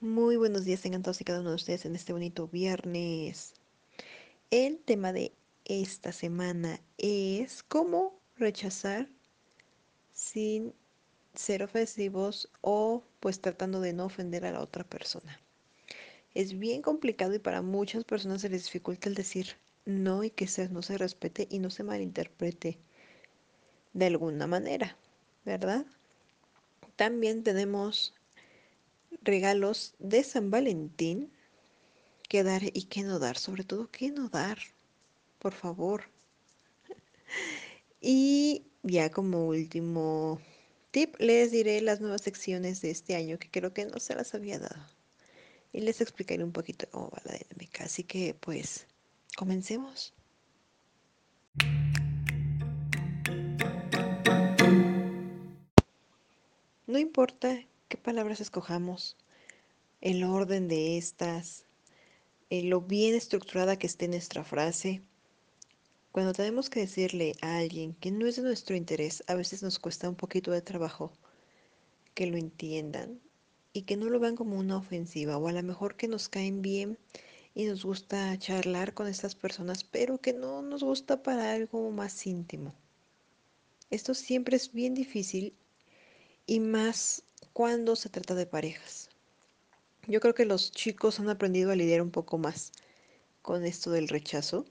Muy buenos días tengan todos y cada uno de ustedes en este bonito viernes. El tema de esta semana es cómo rechazar sin ser ofensivos o pues tratando de no ofender a la otra persona. Es bien complicado y para muchas personas se les dificulta el decir no y que no se respete y no se malinterprete de alguna manera, ¿verdad? También tenemos regalos de San Valentín que dar y qué no dar, sobre todo qué no dar, por favor. Y ya como último tip, les diré las nuevas secciones de este año que creo que no se las había dado. Y les explicaré un poquito cómo va la dinámica. Así que pues, comencemos. No importa qué palabras escojamos, el orden de estas, eh, lo bien estructurada que esté nuestra frase. Cuando tenemos que decirle a alguien que no es de nuestro interés, a veces nos cuesta un poquito de trabajo que lo entiendan y que no lo vean como una ofensiva o a lo mejor que nos caen bien y nos gusta charlar con estas personas, pero que no nos gusta para algo más íntimo. Esto siempre es bien difícil y más cuando se trata de parejas. Yo creo que los chicos han aprendido a lidiar un poco más con esto del rechazo,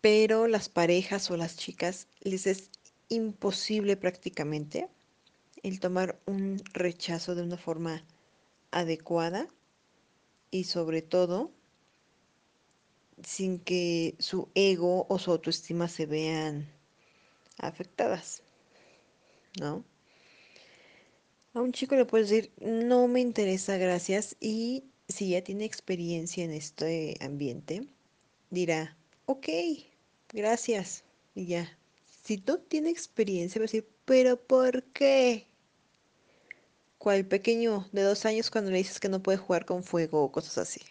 pero las parejas o las chicas les es imposible prácticamente el tomar un rechazo de una forma adecuada y sobre todo sin que su ego o su autoestima se vean afectadas, ¿no? A un chico le puedes decir, no me interesa, gracias, y si ya tiene experiencia en este ambiente, dirá, ok, gracias, y ya. Si no tiene experiencia, va a decir, pero ¿por qué? Cual pequeño de dos años cuando le dices que no puede jugar con fuego o cosas así.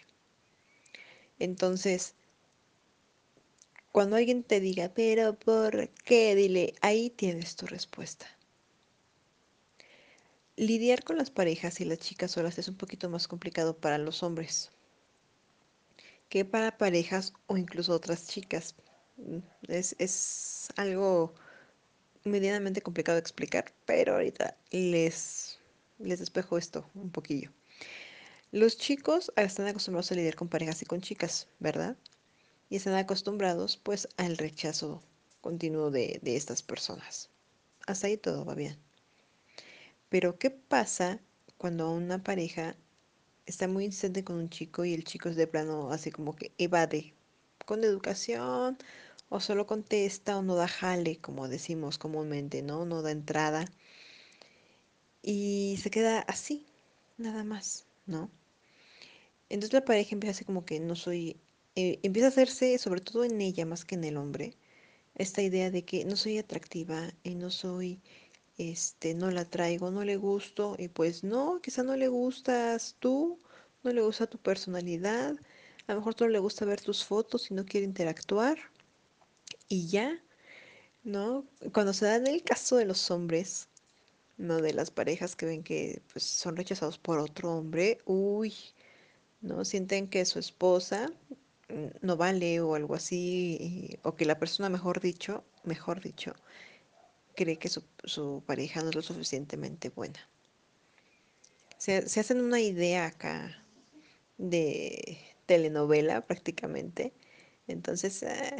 Entonces, cuando alguien te diga, pero ¿por qué? Dile, ahí tienes tu respuesta. Lidiar con las parejas y las chicas solas es un poquito más complicado para los hombres que para parejas o incluso otras chicas. Mm, es, es algo medianamente complicado de explicar, pero ahorita les, les despejo esto un poquillo. Los chicos están acostumbrados a lidiar con parejas y con chicas, ¿verdad? Y están acostumbrados pues al rechazo continuo de, de estas personas. Hasta ahí todo va bien. Pero ¿qué pasa cuando una pareja está muy insistente con un chico y el chico es de plano así como que evade con educación o solo contesta o no da jale, como decimos comúnmente, ¿no? No da entrada y se queda así, nada más, ¿no? Entonces la pareja empieza así como que no soy, eh, empieza a hacerse, sobre todo en ella más que en el hombre, esta idea de que no soy atractiva y no soy este, no la traigo, no le gusto, y pues no, quizá no le gustas tú, no le gusta tu personalidad, a lo mejor solo le gusta ver tus fotos y no quiere interactuar, y ya, ¿no? Cuando se da en el caso de los hombres, ¿no? De las parejas que ven que pues, son rechazados por otro hombre, uy, ¿no? Sienten que su esposa mm, no vale o algo así, o que la persona, mejor dicho, mejor dicho, cree que su, su pareja no es lo suficientemente buena. Se, se, hacen una idea acá de telenovela prácticamente. Entonces, eh,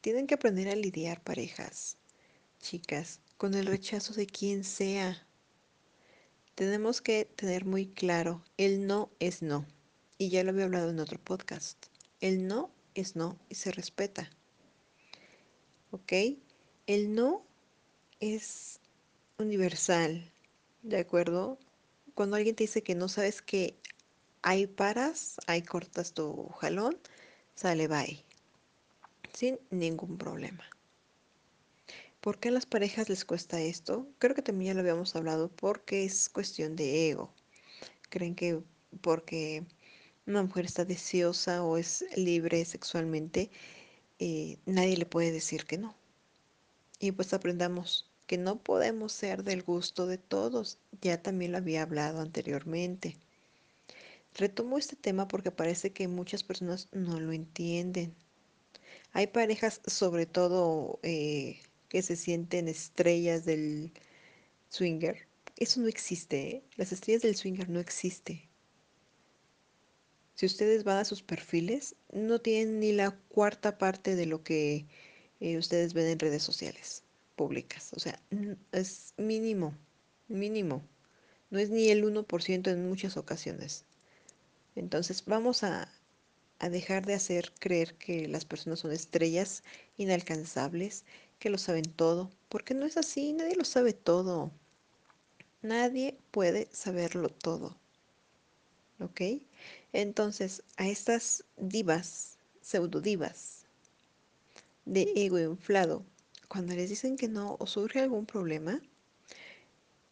tienen que aprender a lidiar parejas, chicas, con el rechazo de quien sea. Tenemos que tener muy claro, el no es no. Y ya lo había hablado en otro podcast. El no es no y se respeta. ¿Ok? El no es universal, ¿de acuerdo? Cuando alguien te dice que no sabes que ahí paras, ahí cortas tu jalón, sale bye, sin ningún problema. ¿Por qué a las parejas les cuesta esto? Creo que también ya lo habíamos hablado porque es cuestión de ego. Creen que porque una mujer está deseosa o es libre sexualmente, eh, nadie le puede decir que no. Y pues aprendamos que no podemos ser del gusto de todos. Ya también lo había hablado anteriormente. Retomo este tema porque parece que muchas personas no lo entienden. Hay parejas, sobre todo, eh, que se sienten estrellas del swinger. Eso no existe, ¿eh? Las estrellas del swinger no existe. Si ustedes van a sus perfiles, no tienen ni la cuarta parte de lo que eh, ustedes ven en redes sociales públicas. O sea, es mínimo, mínimo. No es ni el 1% en muchas ocasiones. Entonces vamos a, a dejar de hacer creer que las personas son estrellas inalcanzables, que lo saben todo, porque no es así, nadie lo sabe todo. Nadie puede saberlo todo. ¿Ok? Entonces, a estas divas, pseudo divas, de ego inflado, cuando les dicen que no o surge algún problema,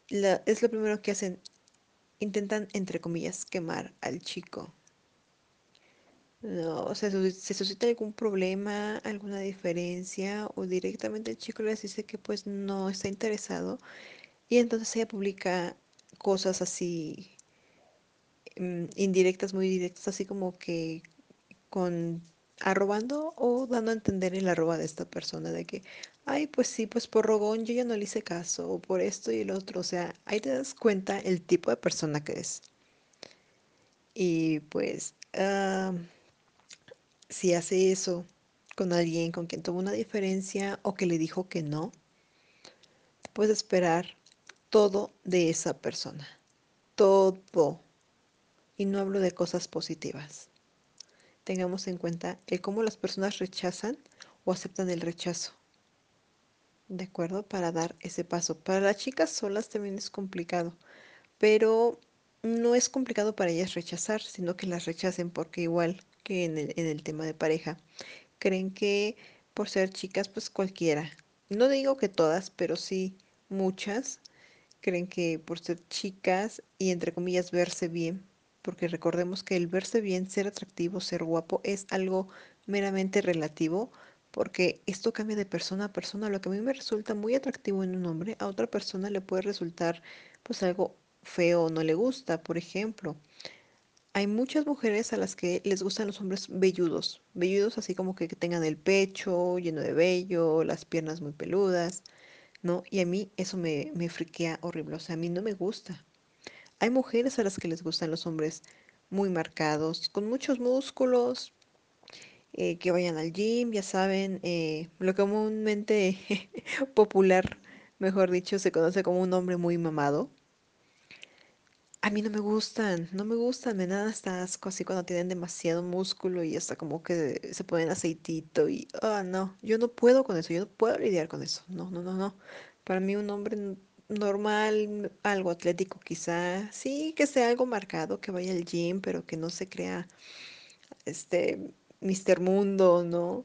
la, es lo primero que hacen, intentan, entre comillas, quemar al chico. No, o sea, se suscita algún problema, alguna diferencia, o directamente el chico les dice que pues no está interesado, y entonces ella publica cosas así mm, indirectas, muy directas, así como que con arrobando o dando a entender el arroba de esta persona de que, ay, pues sí, pues por rogón yo ya no le hice caso, o por esto y el otro, o sea, ahí te das cuenta el tipo de persona que es. Y pues, ah, si hace eso con alguien con quien tuvo una diferencia o que le dijo que no, puedes esperar todo de esa persona, todo. Y no hablo de cosas positivas. Tengamos en cuenta el cómo las personas rechazan o aceptan el rechazo. ¿De acuerdo? Para dar ese paso. Para las chicas solas también es complicado, pero no es complicado para ellas rechazar, sino que las rechacen porque igual que en el, en el tema de pareja, creen que por ser chicas, pues cualquiera. No digo que todas, pero sí muchas creen que por ser chicas y entre comillas verse bien, porque recordemos que el verse bien, ser atractivo, ser guapo es algo meramente relativo, porque esto cambia de persona a persona. Lo que a mí me resulta muy atractivo en un hombre, a otra persona le puede resultar pues algo feo no le gusta, por ejemplo. Hay muchas mujeres a las que les gustan los hombres velludos, velludos así como que tengan el pecho lleno de vello, las piernas muy peludas, ¿no? Y a mí eso me, friquea horrible, o sea, a mí no me gusta. Hay mujeres a las que les gustan los hombres muy marcados, con muchos músculos, eh, que vayan al gym, ya saben, eh, lo comúnmente popular, mejor dicho, se conoce como un hombre muy mamado. A mí no me gustan, no me gustan, me dan hasta asco así cuando tienen demasiado músculo y hasta como que se ponen aceitito y, ah, no, yo no puedo con eso, yo no puedo lidiar con eso, no, no, no, no. Para mí un hombre normal, algo atlético quizá, sí, que sea algo marcado, que vaya al gym, pero que no se crea, este, Mr. Mundo, ¿no?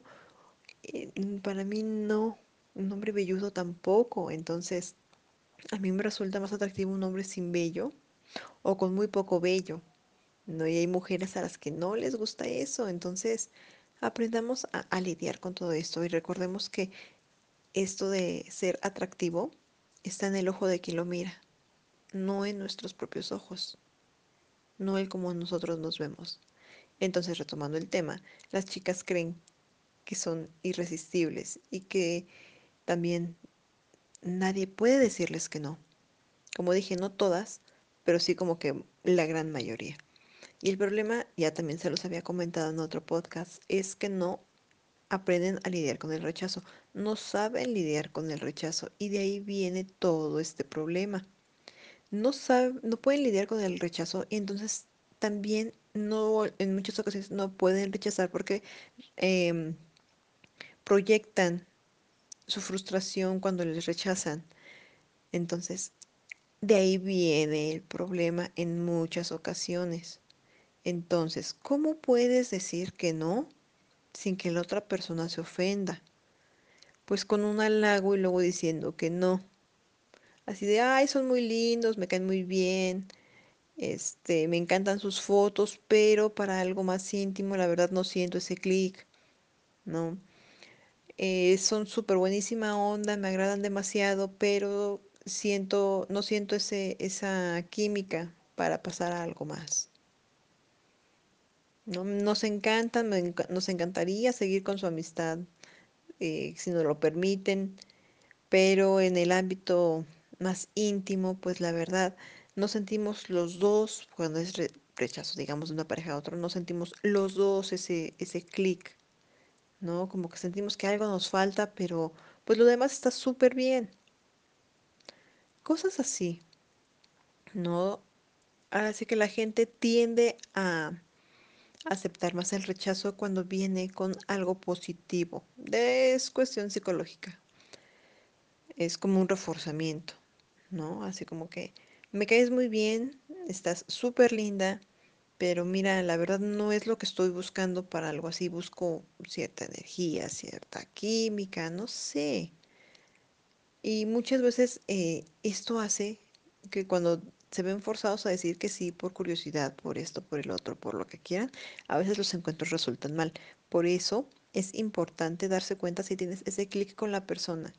Eh, para mí no, un hombre velludo tampoco, entonces a mí me resulta más atractivo un hombre sin vello o con muy poco vello, ¿no? Y hay mujeres a las que no les gusta eso, entonces aprendamos a, a lidiar con todo esto y recordemos que esto de ser atractivo está en el ojo de quien lo mira, no en nuestros propios ojos, no el como nosotros nos vemos. Entonces, retomando el tema, las chicas creen que son irresistibles y que también nadie puede decirles que no. Como dije, no todas, pero sí como que la gran mayoría. Y el problema, ya también se los había comentado en otro podcast, es que no aprenden a lidiar con el rechazo, no saben lidiar con el rechazo y de ahí viene todo este problema. No saben, no pueden lidiar con el rechazo y entonces también no, en muchas ocasiones no pueden rechazar porque em, proyectan su frustración cuando les rechazan. Entonces, de ahí viene el problema en muchas ocasiones. Entonces, ¿cómo puedes decir que no sin que la otra persona se ofenda? Pues con un halago y luego diciendo que no. Así de, ay, son muy lindos, me caen muy bien, este, me encantan sus fotos, pero para algo más íntimo, la verdad no siento ese clic, ¿no? eh, son súper buenísima onda, me agradan demasiado, pero siento, no siento ese, esa química para pasar a algo más. ¿no? Nos encantan, me enca- nos encantaría seguir con su amistad, eh, si nos lo permiten, pero en el ámbito más íntimo, pues la verdad, no sentimos los dos, cuando es re- rechazo, digamos, de una pareja a otra, no sentimos los dos ese, ese clic, ¿no? Como que sentimos que algo nos falta, pero pues lo demás está súper bien. Cosas así, ¿no? Así que la gente tiende a aceptar más el rechazo cuando viene con algo positivo. Es cuestión psicológica. Es como un reforzamiento, ¿no? Así como que me caes muy bien, estás súper linda, pero mira, la verdad no es lo que estoy buscando para algo así. Busco cierta energía, cierta química, no sé. Y muchas veces eh, esto hace que cuando se ven forzados a decir que sí por curiosidad, por esto, por el otro, por lo que quieran, a veces los encuentros resultan mal. Por eso es importante darse cuenta si tienes ese clic con la persona.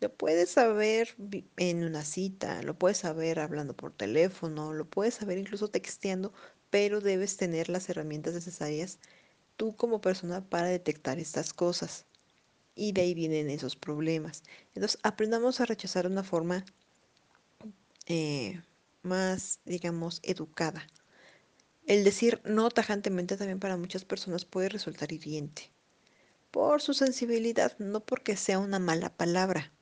Lo puedes saber en una cita, lo puedes saber hablando por teléfono, lo puedes saber incluso texteando, pero debes tener las herramientas necesarias tú como persona para detectar estas cosas. Y de ahí vienen esos problemas. Entonces, aprendamos a rechazar de una forma eh, más, digamos, educada. El decir no tajantemente también para muchas personas puede resultar hiriente por su sensibilidad, no porque sea una mala palabra,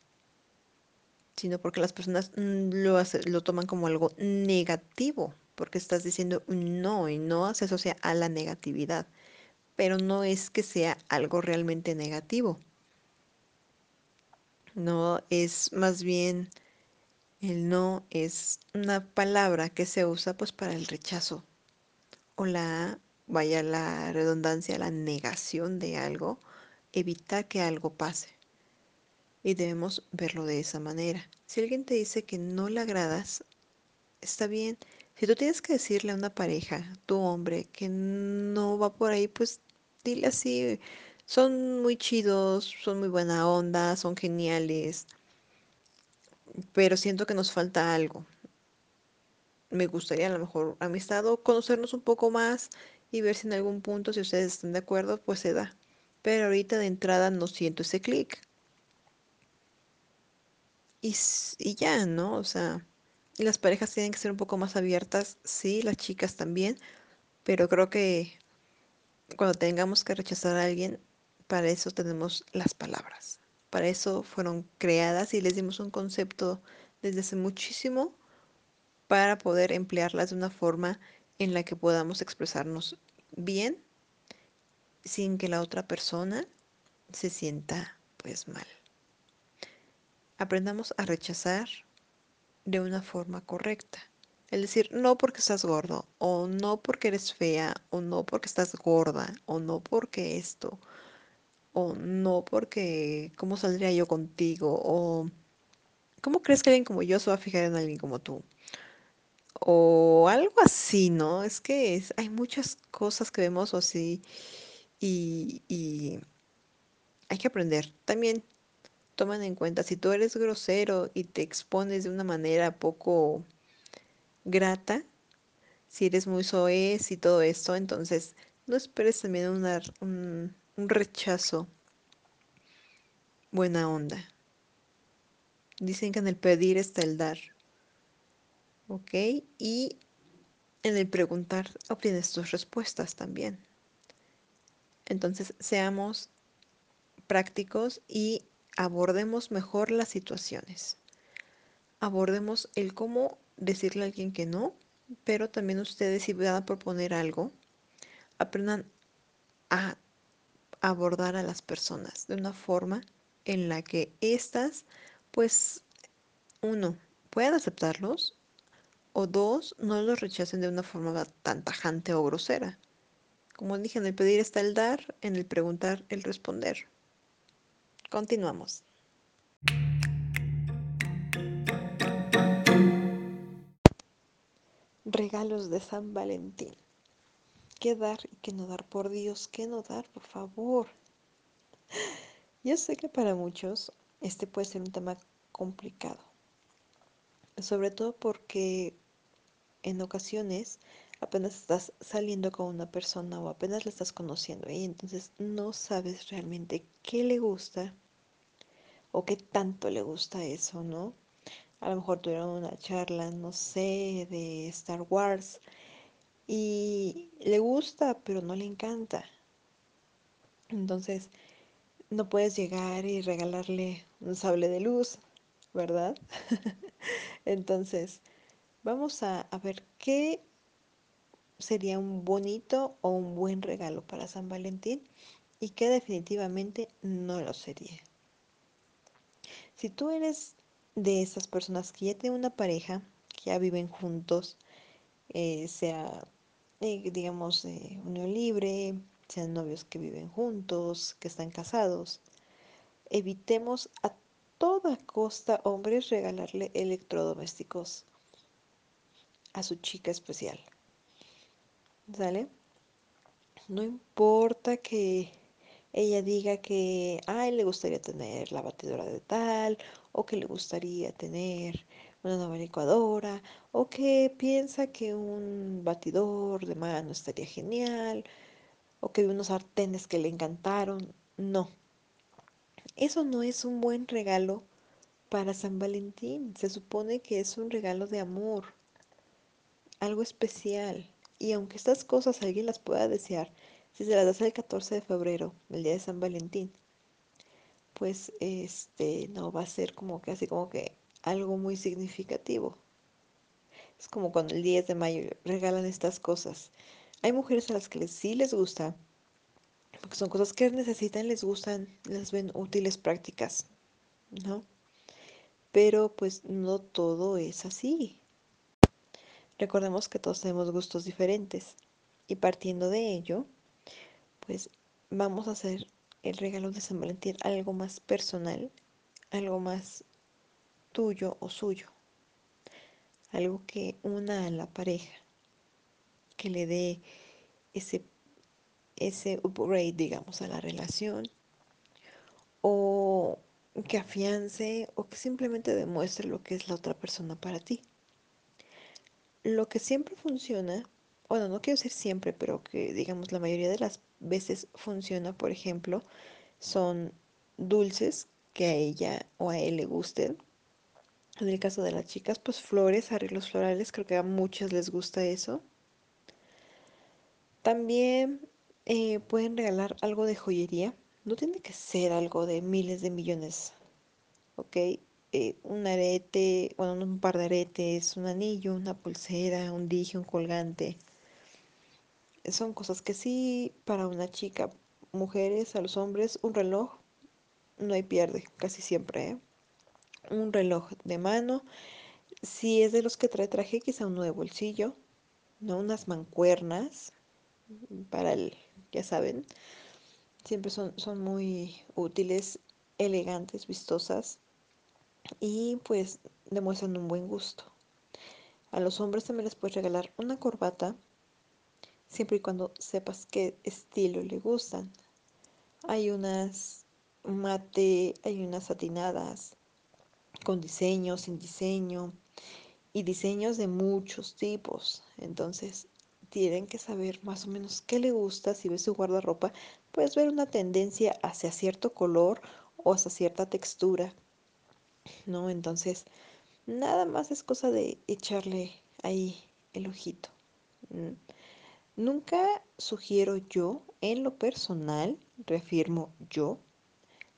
sino porque las personas mm, lo, lo toman como algo negativo, porque estás diciendo no y no se asocia a la negatividad, pero no es que sea algo realmente negativo, no es más bien El no es una palabra que se usa pues para el rechazo o la, vaya la redundancia, la negación de algo, evitar que algo pase. Y debemos verlo de esa manera. Si alguien te dice que no le agradas, está bien. Si tú tienes que decirle a una pareja, tu hombre, que no va por ahí, pues dile así. Son muy chidos, son muy buena onda, son geniales, pero siento que nos falta algo. me gustaría a lo mejor amistad o conocernos un poco más y ver si en algún punto, si ustedes están de acuerdo, pues se da. Pero ahorita de entrada no siento ese clic. Y, y ya, ¿no? O sea, las parejas tienen que ser un poco más abiertas, sí, las chicas también, pero creo que cuando tengamos que rechazar a alguien, para eso tenemos las palabras. Para eso fueron creadas y les dimos un concepto desde hace muchísimo para poder emplearlas de una forma en la que podamos expresarnos bien sin que la otra persona se sienta pues mal. Aprendamos a rechazar de una forma correcta. Es decir, no porque estás gordo, o no porque eres fea, o no porque estás gorda, o no porque esto, o no porque cómo saldría yo contigo, o cómo crees que alguien como yo se va a fijar en alguien como tú. O algo así, ¿no? Es que hay muchas cosas que vemos así y, y hay que aprender. También toman en cuenta, si tú eres grosero y te expones de una manera poco grata, si eres muy soez y todo esto, entonces no esperes también una- un, un rechazo buena onda. Dicen que en el pedir está el dar, ¿ok? Y en el preguntar obtienes tus respuestas también. Entonces, seamos prácticos y abordemos mejor las situaciones. Abordemos el cómo decirle a alguien que no, pero también ustedes si van a proponer algo, aprendan a abordar a las personas de una forma en la que éstas, pues, uno, puedan aceptarlos o dos, no los rechacen de una forma tan tajante o grosera. Como dije, en el pedir está el dar, en el preguntar el responder. Continuamos. Regalos de San Valentín. ¿Qué dar y qué no dar? Por Dios, ¿qué no dar? Por favor. Yo sé que para muchos este puede ser un tema complicado, sobre todo porque en ocasiones apenas estás saliendo con una persona o apenas la estás conociendo y entonces no sabes realmente qué le gusta o qué tanto le gusta eso, ¿no? A lo mejor tuvieron una charla, no sé, de Star Wars y le gusta, pero no le encanta. Entonces, no puedes llegar y regalarle un sable de luz, ¿verdad? Entonces, vamos a, ver qué sería un bonito o un buen regalo para San Valentín y qué definitivamente no lo sería. Si tú eres de esas personas que ya tienen una pareja, que ya viven juntos, eh, sea, eh, digamos, eh, unión libre, sean novios que viven juntos, que están casados, evitemos a toda costa, hombres, regalarle electrodomésticos a su chica especial. ¿Sale? No importa que ella diga que a él le gustaría tener la batidora de tal, o que le gustaría tener una nueva licuadora, o que piensa que un batidor de mano estaría genial, o que unos sartenes que le encantaron. No, eso no es un buen regalo para San Valentín. Se supone que es un regalo de amor, algo especial. Y aunque estas cosas alguien las pueda desear, si se las das el 14 de febrero, el día de San Valentín, pues este no va a ser como que así como que algo muy significativo. Es como cuando el 10 de mayo regalan estas cosas. Hay mujeres a las que sí les gusta, porque son cosas que necesitan, les gustan, las ven útiles, prácticas, ¿no? Pero pues no todo es así. Recordemos que todos tenemos gustos diferentes y partiendo de ello, pues vamos a hacer el regalo de San Valentín algo más personal, algo más tuyo o suyo, algo que una a la pareja, que le dé ese, ese upgrade, digamos, a la relación, o que afiance, o que simplemente demuestre lo que es la otra persona para ti. Lo que siempre funciona, bueno, no quiero decir siempre, pero que digamos la mayoría de las veces funciona, por ejemplo, son dulces que a ella o a él le gusten. En el caso de las chicas, pues flores, arreglos florales, creo que a muchas les gusta eso. También eh, pueden regalar algo de joyería. No tiene que ser algo de miles de millones, ¿ok? Eh, un arete, bueno, un par de aretes, un anillo, una pulsera, un dije, un colgante. Son cosas que sí, para una chica, mujeres, a los hombres, un reloj, no hay pierde, casi siempre, ¿eh? Un reloj de mano. Si es de los que trae traje, quizá uno de bolsillo, ¿no? Unas mancuernas para el, ya saben, siempre son, son muy útiles, elegantes, vistosas y pues demuestran un buen gusto. A los hombres también les puedes regalar una corbata, siempre y cuando sepas qué estilo le gustan. Hay unas mate, hay unas satinadas, con diseño, sin diseño, y diseños de muchos tipos. Entonces, tienen que saber más o menos qué le gusta. Si ves su guardarropa, puedes ver una tendencia hacia cierto color o hacia cierta textura, ¿no? Entonces, nada más es cosa de echarle ahí el ojito. Nunca sugiero yo, en lo personal, reafirmo yo,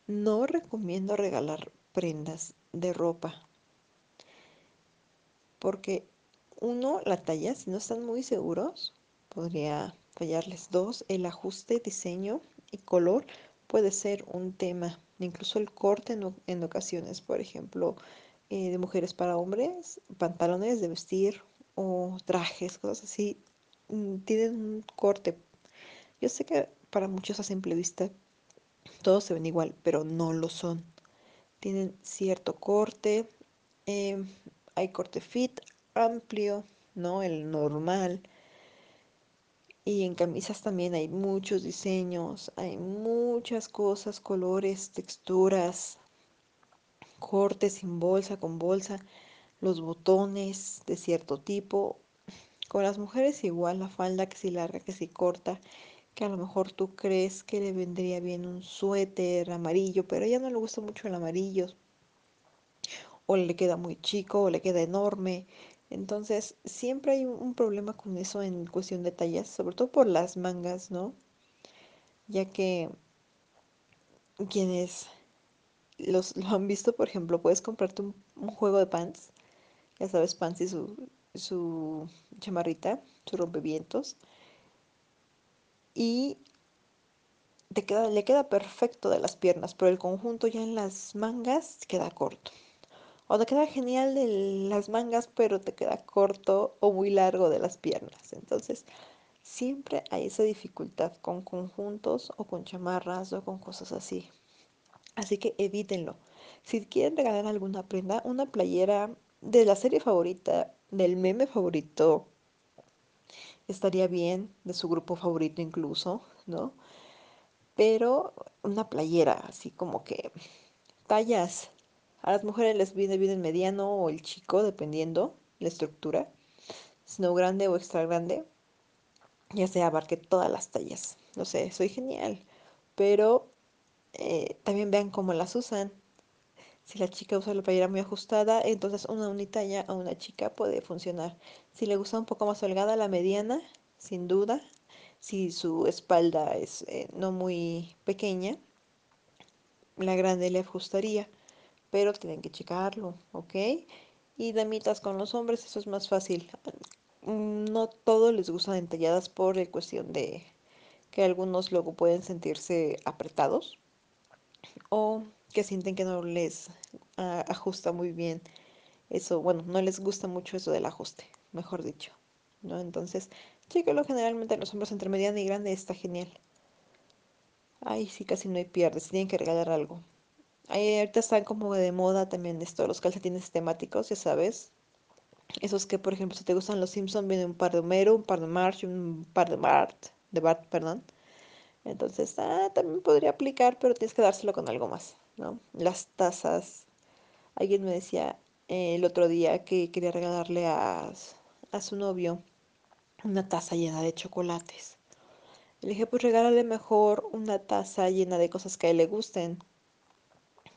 no recomiendo regalar prendas de ropa. Porque uno, la talla, si no están muy seguros, podría fallarles. Dos, el ajuste, diseño y color puede ser un tema. Incluso el corte en, ocasiones, por ejemplo, eh, de mujeres para hombres, pantalones de vestir o trajes, cosas así, mm, tienen un corte. Yo sé que para muchos a simple vista todos se ven igual, pero no lo son. Tienen cierto corte, eh, hay corte fit, amplio, ¿no? El normal. Y en camisas también hay muchos diseños, hay muchas cosas, colores, texturas, cortes sin bolsa, con bolsa, los botones de cierto tipo. Con las mujeres igual, la falda que si larga, que si corta, que a lo mejor tú crees que le vendría bien un suéter amarillo, pero a ella no le gusta mucho el amarillo, o le queda muy chico, o le queda enorme. Entonces, siempre hay un problema con eso en cuestión de tallas, sobre todo por las mangas, ¿no? Ya que quienes los, lo han visto, por ejemplo, puedes comprarte un, un juego de pants, ya sabes, pants y su, su chamarrita, su rompevientos, y te queda, le queda perfecto de las piernas, pero el conjunto ya en las mangas queda corto. O te queda genial de las mangas, pero te queda corto o muy largo de las piernas. Entonces, siempre hay esa dificultad con conjuntos o con chamarras o con cosas así. Así que evítenlo. Si quieren regalar alguna prenda, una playera de la serie favorita, del meme favorito, estaría bien, de su grupo favorito incluso, ¿no? Pero una playera, así como que tallas. A las mujeres les viene bien el mediano o el chico, dependiendo la estructura. Sino grande o extra grande. Ya sea abarque todas las tallas. No sé, soy genial. Pero eh, también vean cómo las usan. Si la chica usa la playera muy ajustada, entonces una unitalla a una chica puede funcionar. Si le gusta un poco más holgada, la mediana, sin duda. Si su espalda es eh, no muy pequeña, la grande le ajustaría, pero tienen que checarlo, ¿ok? Y damitas con los hombres, eso es más fácil. No todos les gustan entalladas por cuestión de que algunos luego pueden sentirse apretados o que sienten que no les ah, ajusta muy bien eso, bueno, no les gusta mucho eso del ajuste, mejor dicho, ¿no? Entonces, chéquelo generalmente los hombres entre mediana y grande está genial. Ay, sí, casi no hay pierde, si tienen que regalar algo. Ahí ahorita están como de moda también esto, los calcetines temáticos, ya sabes. Esos que, por ejemplo, si te gustan los Simpson, viene un par de Homero, un par de Marge, un par de Bart, de Bart, perdón. Entonces, ah, también podría aplicar, pero tienes que dárselo con algo más, ¿no? Las tazas. Alguien me decía eh, el otro día que quería regalarle a, a su novio una taza llena de chocolates. Le dije, pues regálale mejor una taza llena de cosas que a él le gusten.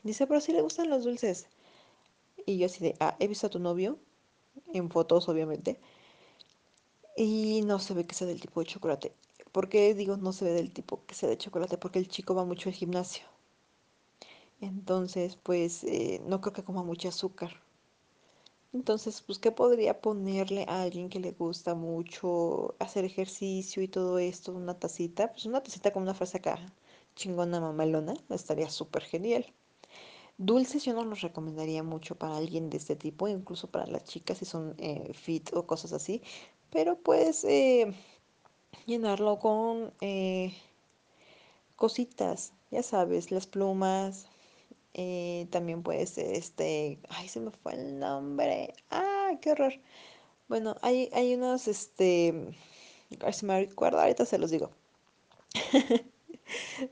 Dice, pero si le gustan los dulces. Y yo así de, ah, he visto a tu novio, en fotos obviamente, y no se ve que sea del tipo de chocolate. ¿Por qué digo no se ve del tipo que sea de chocolate? Porque el chico va mucho al gimnasio. Entonces, pues eh, no creo que coma mucho azúcar. Entonces, pues, ¿qué podría ponerle a alguien que le gusta mucho hacer ejercicio y todo esto? Una tacita, pues una tacita con una frase acá, chingona mamalona, estaría súper genial. Dulces yo no los recomendaría mucho para alguien de este tipo, incluso para las chicas si son eh, fit o cosas así, pero puedes eh, llenarlo con eh, cositas, ya sabes, las plumas, eh, también puede ser este, ay, se me fue el nombre, ah, qué horror. Bueno, hay, hay unos, este, me recuerdo, ahorita se los digo.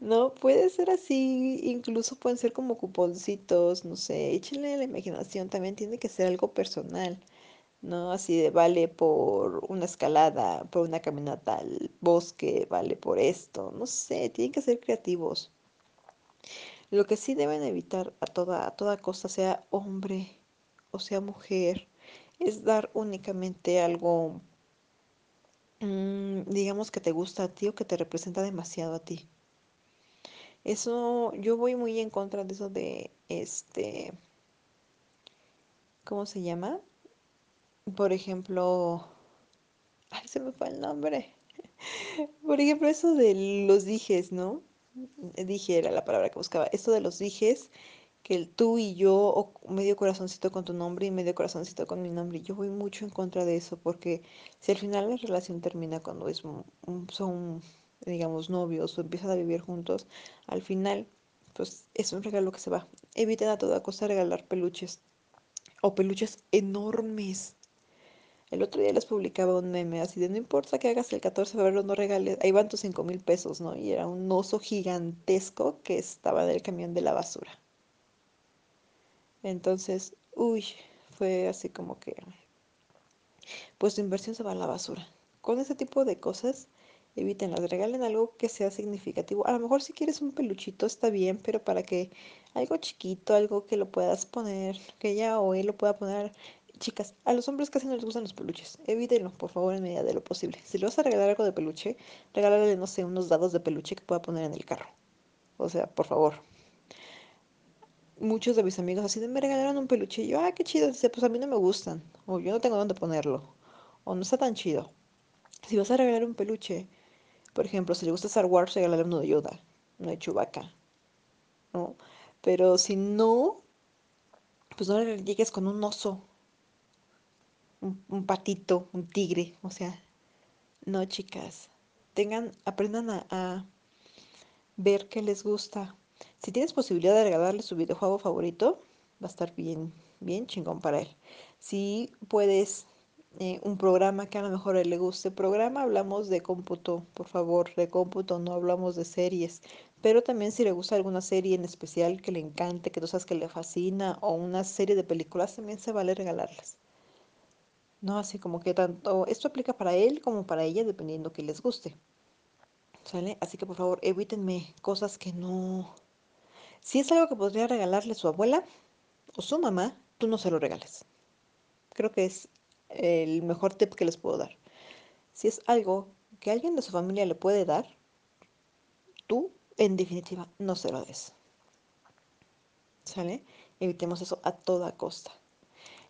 No, puede ser así, incluso pueden ser como cuponcitos, no sé, échenle la imaginación, también tiene que ser algo personal, ¿no? Así de vale por una escalada, por una caminata al bosque, vale por esto, no sé, tienen que ser creativos. Lo que sí deben evitar a toda, a toda costa, sea hombre o sea mujer, es dar únicamente algo, mm, digamos que te gusta a ti o que te representa demasiado a ti. Eso, yo voy muy en contra de eso de, este, ¿cómo se llama? Por ejemplo, ay, se me fue el nombre. Por ejemplo, eso de los dijes, ¿no? Dije era la palabra que buscaba. Esto de los dijes, que el tú y yo, o medio corazoncito con tu nombre y medio corazoncito con mi nombre. Yo voy mucho en contra de eso, porque si al final la relación termina cuando es, son, digamos, novios o empiezan a vivir juntos, al final, pues es un regalo que se va. Eviten a toda costa regalar peluches o peluches enormes. El otro día les publicaba un meme así de no importa que hagas el 14 de febrero, no regales, ahí van tus cinco mil pesos, ¿no? Y era un oso gigantesco que estaba en el camión de la basura. Entonces, uy, fue así como que, pues tu inversión se va a la basura. Con ese tipo de cosas, evítenlas, regalen algo que sea significativo. A lo mejor si quieres un peluchito está bien, pero para que algo chiquito, algo que lo puedas poner, que ella o lo pueda poner. Chicas, a los hombres casi no les gustan los peluches. Evítenlo, por favor, en medida de lo posible. Si le vas a regalar algo de peluche, regálale, no sé, unos dados de peluche que pueda poner en el carro. O sea, por favor. Muchos de mis amigos así me regalaron un peluche. Y yo, ah, qué chido. Dice, pues a mí no me gustan. O yo no tengo dónde ponerlo. O no está tan chido. Si vas a regalar un peluche, por ejemplo, si le gusta Star Wars, regálale uno de Yoda, uno de Chewbacca, ¿no? Pero si no, pues no le llegues con un oso, un, patito, un tigre, o sea, no, chicas. Tengan, aprendan a, a ver qué les gusta. Si tienes posibilidad de regalarle su videojuego favorito, va a estar bien, bien chingón para él. Si puedes eh, un programa que a lo mejor a él le guste. Programa hablamos de cómputo, por favor, de cómputo, no hablamos de series. Pero también si le gusta alguna serie en especial que le encante, que tú sabes que le fascina, o una serie de películas, también se vale regalarlas. No, así como que tanto, esto aplica para él como para ella, dependiendo que les guste. ¿Sale? Así que por favor, evítenme cosas que no... Si es algo que podría regalarle su abuela o su mamá, tú no se lo regales. Creo que es el mejor tip que les puedo dar. Si es algo que alguien de su familia le puede dar, tú, en definitiva, no se lo des. ¿Sale? Evitemos eso a toda costa.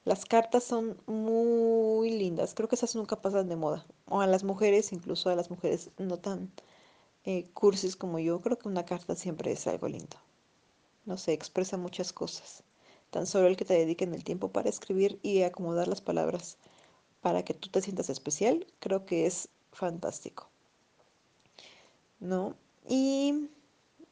Las cartas son muy lindas. Creo que esas nunca pasan de moda. O a las mujeres, incluso a las mujeres no tan eh, cursis como yo, creo que una carta siempre es algo lindo. No sé, expresa muchas cosas. Tan solo el que te dediquen el tiempo para escribir y acomodar las palabras para que tú te sientas especial, creo que es fantástico. ¿No? Y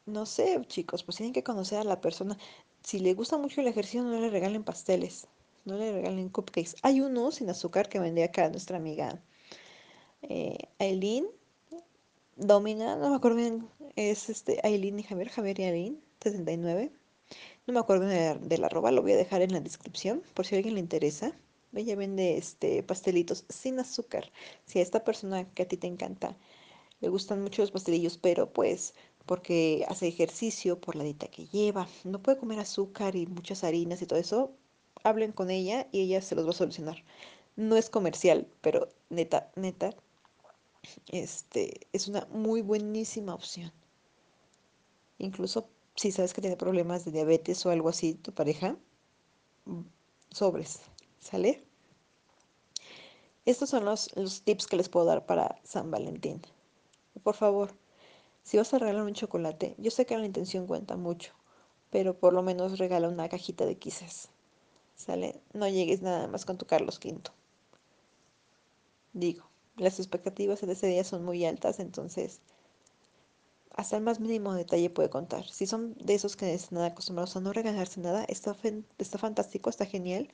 no sé, chicos, pues tienen que conocer a la persona. Si le gusta mucho el ejercicio, no le regalen pasteles, no le regalen cupcakes. Hay uno sin azúcar que vendía acá nuestra amiga eh, Aileen, Domina, no me acuerdo bien, es este Aileen y Javier, Javier y Aileen, 69. No me acuerdo bien de arroba, lo voy a dejar en la descripción por si a alguien le interesa. Ella vende este pastelitos sin azúcar. Si a esta persona que a ti te encanta le gustan mucho los pastelillos, pero pues porque hace ejercicio, por la dieta que lleva, no puede comer azúcar y muchas harinas y todo eso, hablen con ella y ella se los va a solucionar. No es comercial, pero neta, neta, este es una muy buenísima opción. Incluso si sabes que tiene problemas de diabetes o algo así, tu pareja, mm, sobres, ¿sale? Estos son los, los tips que les puedo dar para San Valentín. Por favor, si vas a regalar un chocolate, yo sé que la intención cuenta mucho, pero por lo menos regala una cajita de quises. ¿Sale? No llegues nada más con tu Carlos V. Digo, las expectativas en ese día son muy altas, entonces hasta el más mínimo detalle puede contar. Si son de esos que están acostumbrados a no regalarse nada, está, está fantástico, está genial.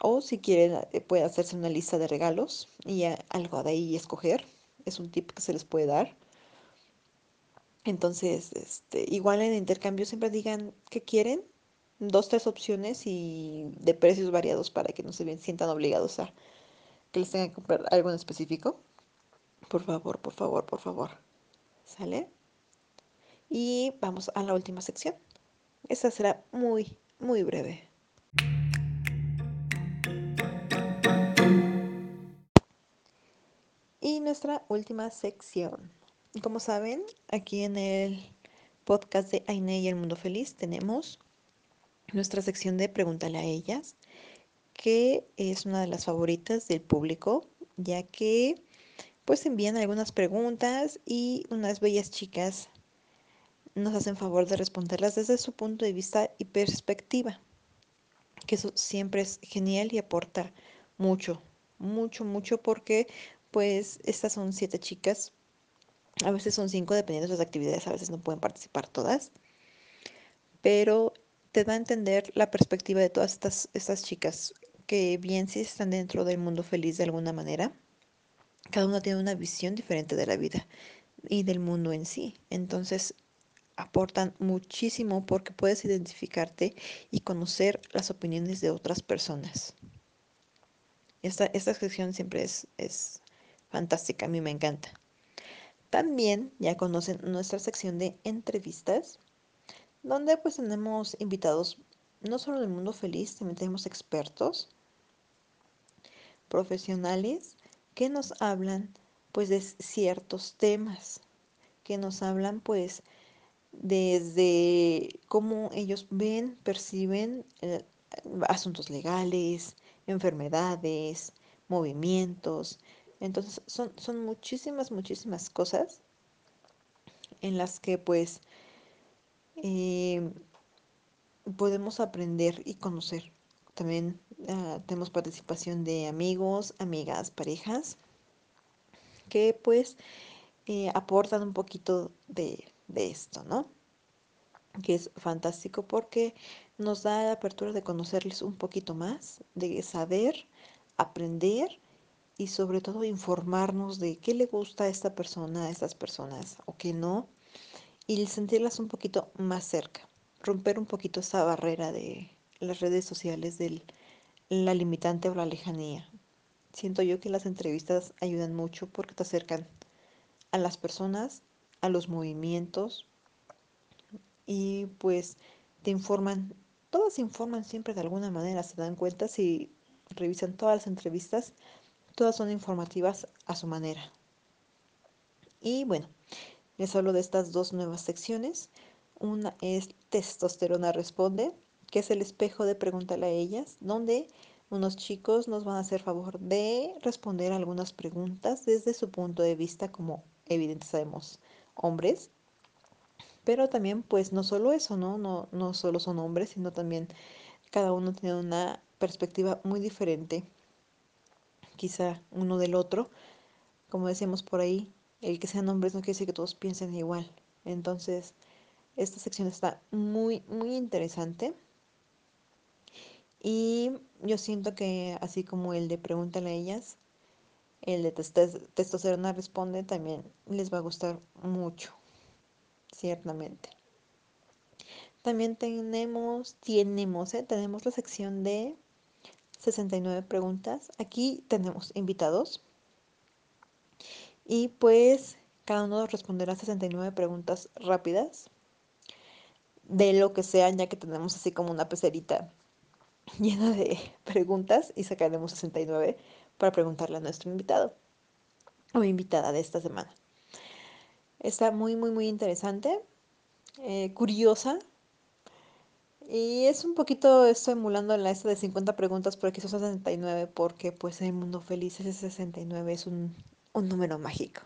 O si quieren, eh, pueden hacerse una lista de regalos y algo de ahí escoger. Es un tip que se les puede dar. Entonces, este, igual en intercambio siempre digan qué quieren, dos, tres opciones y de precios variados para que no se sientan obligados a que les tengan que comprar algo en específico. Por favor, por favor, por favor. ¿Sale? Y vamos a la última sección. Esta será muy, muy breve. Y nuestra última sección. Como saben, aquí en el podcast de Aine y el Mundo Feliz tenemos nuestra sección de Pregúntale a ellas, que es una de las favoritas del público, ya que pues envían algunas preguntas y unas bellas chicas nos hacen favor de responderlas desde su punto de vista y perspectiva, que eso siempre es genial y aporta mucho, mucho, mucho, porque pues estas son siete chicas, a veces son cinco dependiendo de las actividades, a veces no pueden participar todas, pero te da a entender la perspectiva de todas estas, chicas, que bien si están dentro del mundo feliz de alguna manera, cada uno tiene una visión diferente de la vida y del mundo en sí. Entonces aportan muchísimo porque puedes identificarte y conocer las opiniones de otras personas. Esta, esta sección siempre es, es fantástica, a mí me encanta. También ya conocen nuestra sección de entrevistas, donde pues tenemos invitados no solo del mundo feliz, también tenemos expertos, profesionales que nos hablan pues de ciertos temas, que nos hablan pues desde cómo ellos ven, perciben eh, asuntos legales, enfermedades, movimientos. Entonces son, son muchísimas, muchísimas cosas en las que pues eh, podemos aprender y conocer. También uh, tenemos participación de amigos, amigas, parejas, que pues eh, aportan un poquito de, de esto, ¿no? Que es fantástico porque nos da la apertura de conocerles un poquito más, de saber, aprender y sobre todo informarnos de qué le gusta a esta persona, a estas personas o qué no, y sentirlas un poquito más cerca, romper un poquito esa barrera de las redes sociales, de la limitante o la lejanía. Siento yo que las entrevistas ayudan mucho porque te acercan a las personas, a los movimientos y pues te informan, todas informan siempre de alguna manera, se dan cuenta si revisan todas las entrevistas, todas son informativas a su manera. Y bueno, les hablo de estas dos nuevas secciones. Una es Testosterona Responde, que es el espejo de Pregúntale a ellas, donde unos chicos nos van a hacer favor de responder algunas preguntas desde su punto de vista como evidente sabemos hombres. Pero también pues no solo eso, ¿no? No, no solo son hombres, sino también cada uno tiene una perspectiva muy diferente, quizá uno del otro. Como decíamos por ahí, el que sean hombres no quiere decir que todos piensen igual. Entonces, esta sección está muy, muy interesante. Y yo siento que así como el de Pregúntale a ellas, el de Testosterona Responde también les va a gustar mucho, ciertamente. También tenemos, tenemos, ¿eh? tenemos la sección de 69 preguntas. Aquí tenemos invitados. Y pues cada uno responderá 69 preguntas rápidas de lo que sea, ya que tenemos así como una pecerita llena de preguntas y sacaremos 69 para preguntarle a nuestro invitado o invitada de esta semana. Está muy, muy, muy interesante, eh, curiosa. Y es un poquito esto emulando la esta de 50 preguntas, pero aquí son 69 porque pues el mundo feliz ese 69 es un, un número mágico.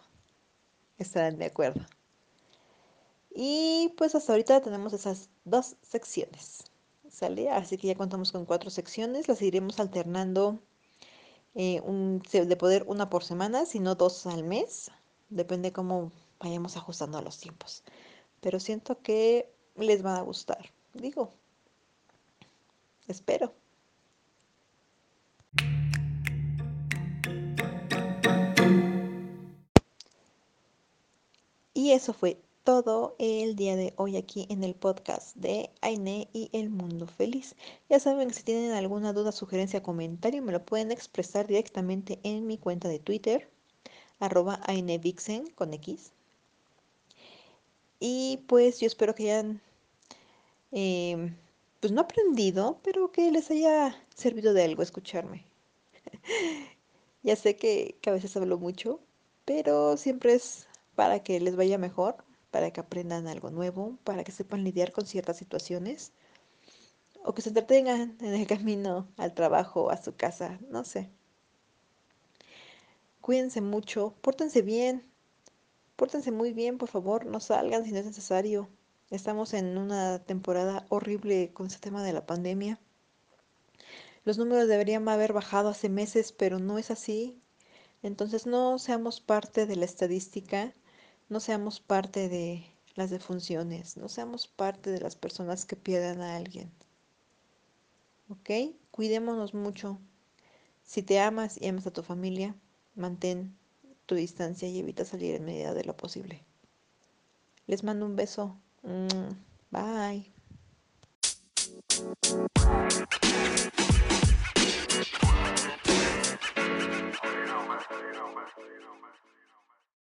¿Estarán de acuerdo? Y pues hasta ahorita tenemos esas dos secciones. ¿Sale? Así que ya contamos con cuatro secciones. Las iremos alternando eh, un, de poder una por semana, sino dos al mes. Depende cómo vayamos ajustando a los tiempos. Pero siento que les van a gustar. Digo, espero. Y eso fue todo el día de hoy aquí en el podcast de Aine y el Mundo Feliz. Ya saben, si tienen alguna duda, sugerencia, comentario, me lo pueden expresar directamente en mi cuenta de Twitter, arroba Ainevixen con X. Y pues yo espero que hayan, eh, pues no aprendido, pero que les haya servido de algo escucharme. ya sé que, que a veces hablo mucho, pero siempre es para que les vaya mejor, para que aprendan algo nuevo, para que sepan lidiar con ciertas situaciones o que se entretengan en el camino al trabajo, a su casa, no sé. Cuídense mucho, pórtense bien, pórtense muy bien, por favor, no salgan si no es necesario. Estamos en una temporada horrible con este tema de la pandemia. Los números deberían haber bajado hace meses, pero no es así. Entonces no seamos parte de la estadística no seamos parte de las defunciones, no seamos parte de las personas que pierdan a alguien. ¿Ok? Cuidémonos mucho. Si te amas y amas a tu familia, mantén tu distancia y evita salir en medida de lo posible. Les mando un beso. Bye.